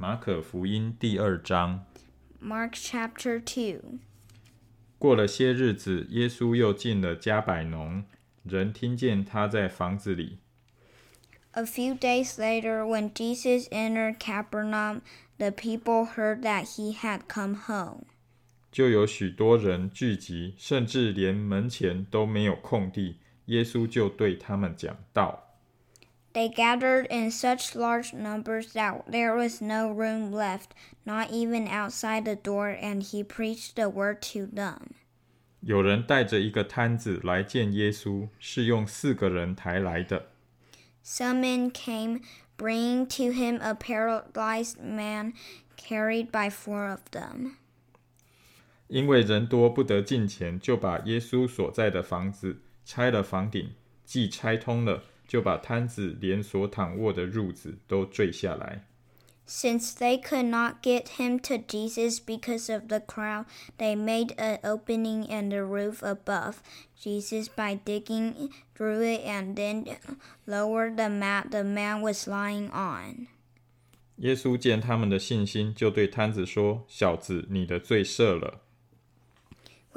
马可福音第二章。Mark chapter two 过了些日子，耶稣又进了加百农，人听见他在房子里，A few days later, when Jesus entered Capernaum, the people heard that he had come home. 就有许多人聚集，甚至连门前都没有空地。耶稣就对他们讲道。They gathered in such large numbers that there was no room left, not even outside the door, and he preached the word to them. 有人带着一个摊子来见耶稣，是用四个人抬来的。 Some men came, bringing to him a paralyzed man carried by four of them. 因为人多不得进前，就把耶稣所在的房子拆了房顶，既拆通了， 就把摊子连锁躺卧的褥子都坠下来。Since they could not get him to Jesus because of the crowd, they made an opening in the roof above Jesus by digging through it and then lowered the mat the man was lying on. 耶稣见他们的信心，就对摊子说：“小子，你的罪赦了。”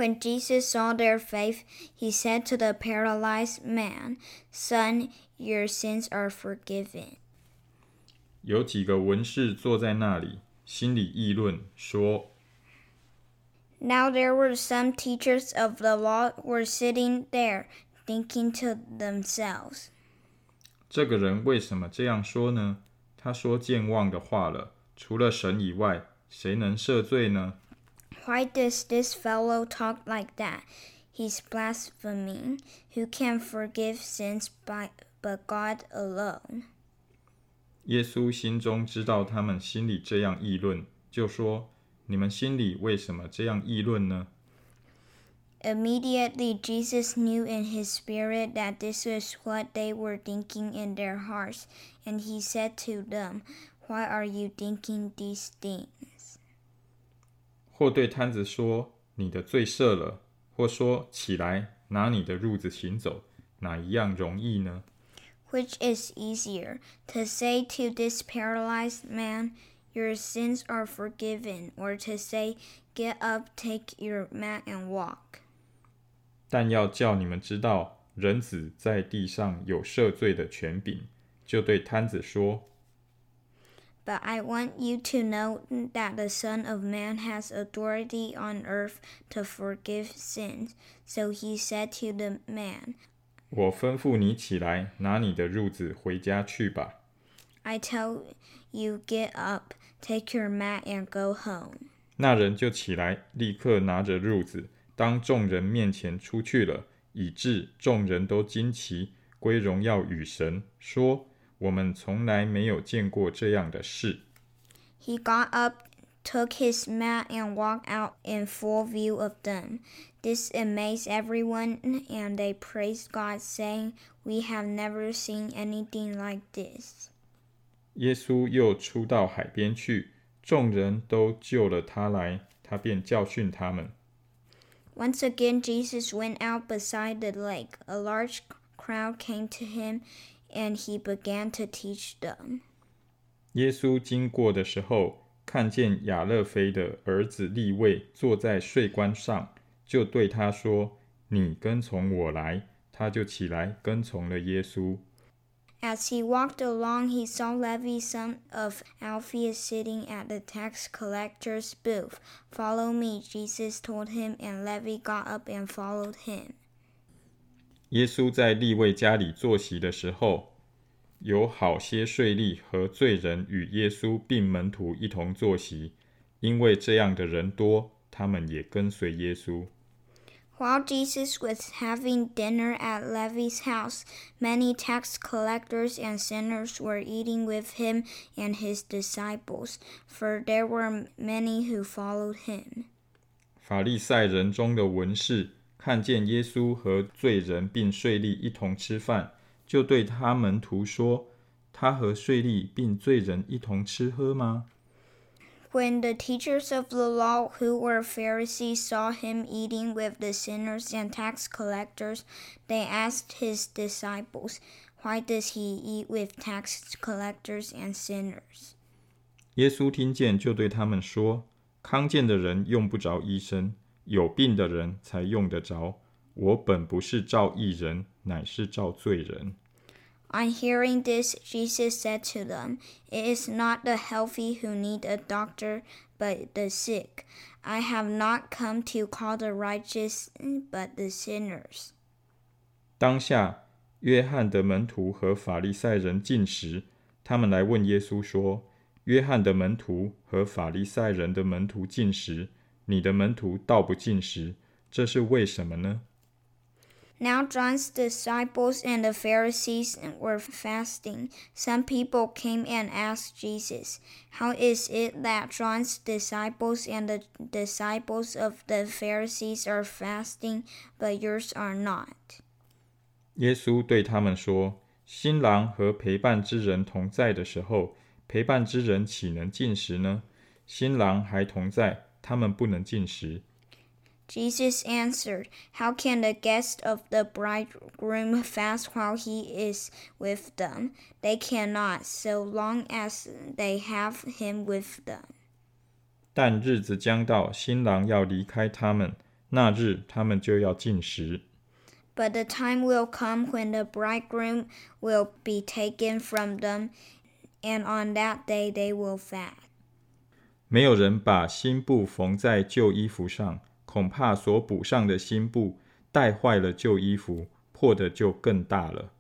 When Jesus saw their faith, he said to the paralyzed man, Son, your sins are forgiven. 有几个文士坐在那里，心里议论说 Now there were some teachers of the law were sitting there, thinking to themselves,：“ 这个人为什么这样说呢？他说健忘的话了。除了神以外，谁能赦罪呢？” Why does this fellow talk like that? He's blaspheming. Who can forgive sins by, but God alone? 耶稣心中知道他们心里这样议论，就说：“你们心里为什么这样议论呢？ Immediately, Jesus knew in his spirit that this was what they were thinking in their hearts, and he said to them, Why are you thinking these things? 或对摊子说：‘你的罪赦了’，或说：‘起来，拿你的褥子行走’，哪一样容易呢？” Which is easier, to say to this paralyzed man, Your sins are forgiven, or to say, Get up, take your mat, and walk? 但要叫你们知道，人子在地上有赦罪的权柄，就对摊子说：But I want you to know that the Son of Man has authority on earth to forgive sins. So he said to the man, 我吩咐你起来，拿你的褥子回家去吧。 I tell you, get up, take your mat, and go home. 那人就起来，立刻拿着褥子，当众人面前出去了，以致众人都惊奇，归荣耀与神，说： 我们从来没有见过这样的事。 He got up, took his mat, and walked out in full view of them. This amazed everyone, and they praised God, saying, We have never seen anything like this. 耶稣又出到海边去，众人都救了他来，他便教训他们。 Once again, Jesus went out beside the lake. A large crowd came to him, and he began to teach them. 耶稣经过的时候，看见亚勒菲的儿子利位坐在税关上，就对他说：“你跟从我来。”他就起来跟从了耶稣。 As he walked along, he saw Levi, son of Alphaeus, sitting at the tax collector's booth. Follow me, Jesus told him, and Levi got up and followed him. 耶稣在利位家里坐席的时候，有好些税吏和罪人与耶稣并门徒一同坐席，因为这样的人多，他们也跟随耶稣。 While Jesus was having dinner at Levi's house, many tax collectors and sinners were eating with him and his disciples, for there were many who followed him. 法利赛人中的文士 看见耶稣和罪人并税吏一同吃饭，就对他门徒说：“他和税吏并罪人一同吃喝吗？” When the teachers of the law, who were Pharisees, saw him eating with the sinners and tax collectors, they asked his disciples, Why does he eat with tax collectors and sinners? 耶稣听见，就对他们说：“康健的人用不着医生， 有病的人才用得着。我本不是召义人，乃是召罪人。” On hearing this, Jesus said to them, It is not the healthy who need a doctor, but the sick. I have not come to call the righteous, but the sinners. 当下，约翰的门徒和法利赛人进食，他们来问耶稣说：“约翰的门徒和法利赛人的门徒进食，你的门徒倒不进食，这是为什么呢？” Now John's disciples and the Pharisees were fasting. Some people came and asked Jesus, How is it that John's disciples and the disciples of the Pharisees are fasting, but yours are not? 耶稣对他们说：“新郎和陪伴之人同在的时候，陪伴之人岂能进食呢？新郎还同在，他们不能进食。” Jesus answered, How can the guests of the bridegroom fast while he is with them? They cannot, so long as they have him with them. 但日子将到，新郎要离开他们，那日他们就要进食。But the time will come when the bridegroom will be taken from them, and on that day they will fast. 没有人把新布缝在旧衣服上。恐怕所补上的新布带坏了旧衣服，破的就更大了。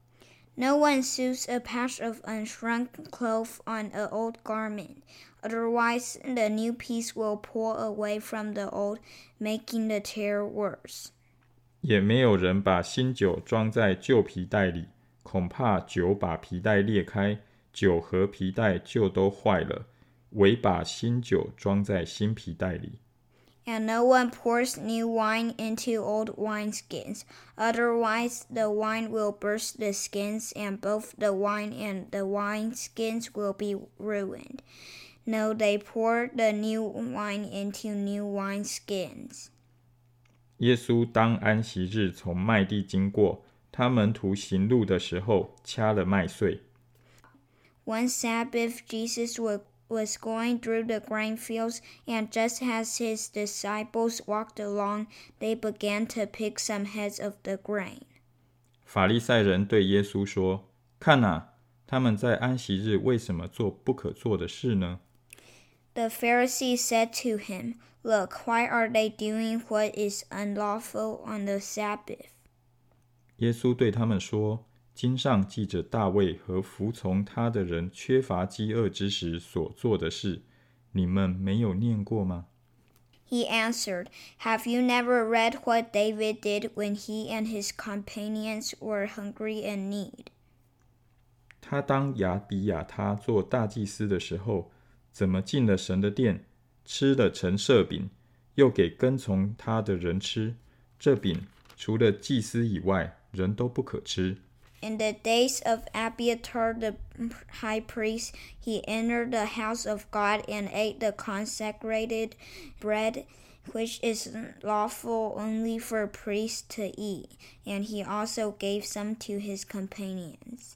No one sews a patch of unshrunk cloth on an old garment, otherwise the new piece will pull away from the old, making the tear worse. 也没有人把新酒装在旧皮袋里，恐怕酒把皮袋裂开，酒和皮袋就都坏了。唯把新酒装在新皮袋里。and no one pours new wine into old wineskins. Otherwise, the wine will burst the skins, and both the wine and the wineskins will be ruined. No, they pour the new wine into new wineskins. 耶稣当安息日从麦地经过，他门徒行路的时候掐了麦穗。One Sabbath, Jesus would was going through the grain fields, and just as his disciples walked along, they began to pick some heads of the grain. 法利赛人对耶稣说：“看哪，他们在安息日为什么做不可做的事呢？” The Pharisees said to him, Look, why are they doing what is unlawful on the Sabbath? 耶稣对他们说。 经上记着大卫和服从他的人缺乏饥饿之时所做的事，你们没有念过吗？He answered, Have you never read what David did when he and his companions were hungry and need? 他当亚比亚他做大祭司的时候，怎么进了神的殿，吃了陈设饼，又给跟从他的人吃？这饼除了祭司以外，人都不可吃。 in the days of Abiathar the high priest, he entered the house of God and ate the consecrated bread, which is lawful only for priests to eat, and he also gave some to his companions.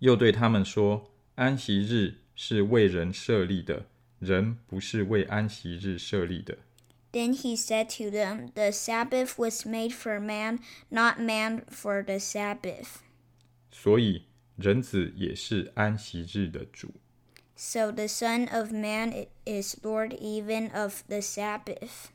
又对他们说：“安息日是为人设立的，人不是为安息日设立的。” Then he said to them, The Sabbath was made for man, not man for the Sabbath. 所以人子也是安息日的主。So the Son of Man is Lord even of the Sabbath.